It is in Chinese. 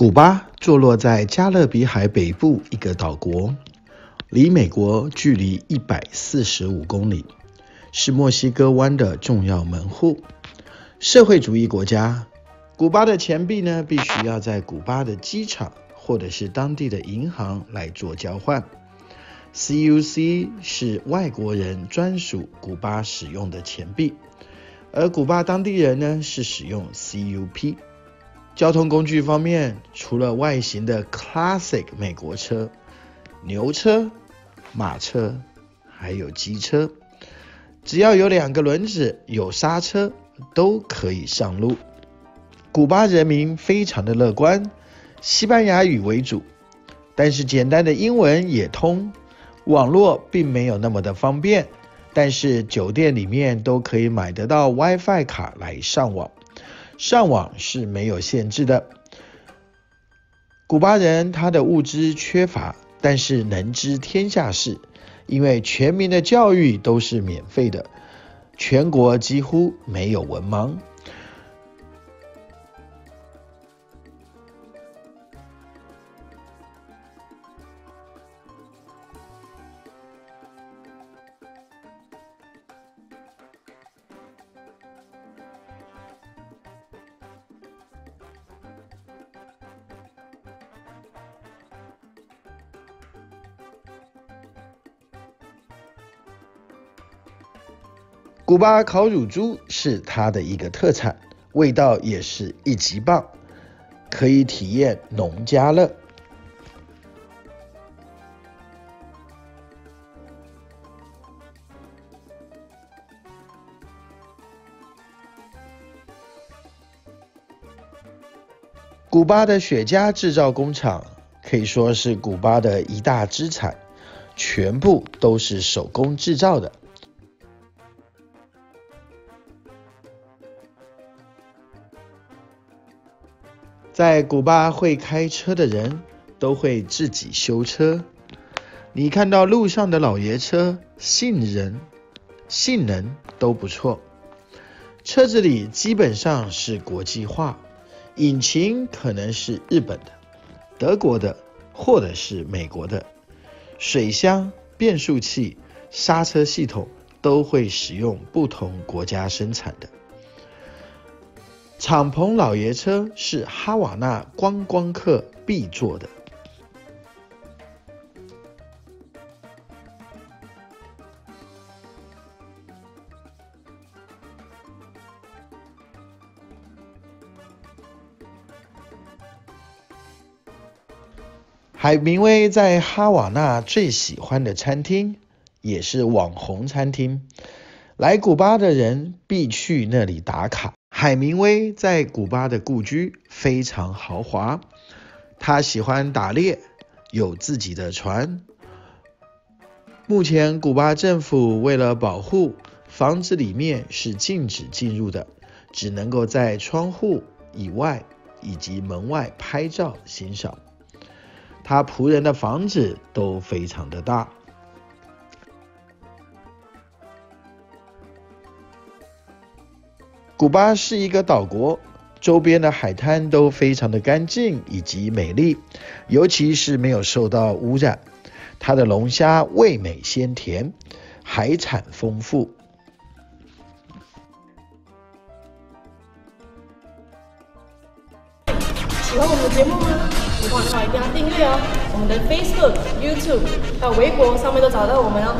古巴坐落在加勒比海北部一个岛国，离美国距离一百四十五公里，是墨西哥湾的重要门户。社会主义国家，古巴的钱币呢，必须要在古巴的机场或者是当地的银行来做交换。CUC 是外国人专属古巴使用的钱币，而古巴当地人呢，是使用 CUP。交通工具方面，除了外形的 Classic 美国车、牛车、马车，还有机车，只要有两个轮子、有刹车，都可以上路。古巴人民非常的乐观，西班牙语为主，但是简单的英文也通。网络并没有那么的方便，但是酒店里面都可以买得到 WiFi 卡来上网。上网是没有限制的。古巴人他的物资缺乏，但是能知天下事，因为全民的教育都是免费的，全国几乎没有文盲。古巴烤乳猪是它的一个特产，味道也是一级棒，可以体验农家乐。古巴的雪茄制造工厂可以说是古巴的一大资产，全部都是手工制造的。在古巴会开车的人都会自己修车。你看到路上的老爷车，性能性能都不错。车子里基本上是国际化，引擎可能是日本的、德国的或者是美国的。水箱、变速器、刹车系统都会使用不同国家生产的。敞篷老爷车是哈瓦那观光客必坐的。海明威在哈瓦那最喜欢的餐厅，也是网红餐厅，来古巴的人必去那里打卡。海明威在古巴的故居非常豪华，他喜欢打猎，有自己的船。目前古巴政府为了保护，房子里面是禁止进入的，只能够在窗户以外以及门外拍照欣赏。他仆人的房子都非常的大。古巴是一个岛国，周边的海滩都非常的干净以及美丽，尤其是没有受到污染。它的龙虾味美鲜甜，海产丰富。喜欢我们的节目吗？喜欢的话一定要订阅哦！我们的 Facebook、YouTube 还有微博上面都找到我们哦。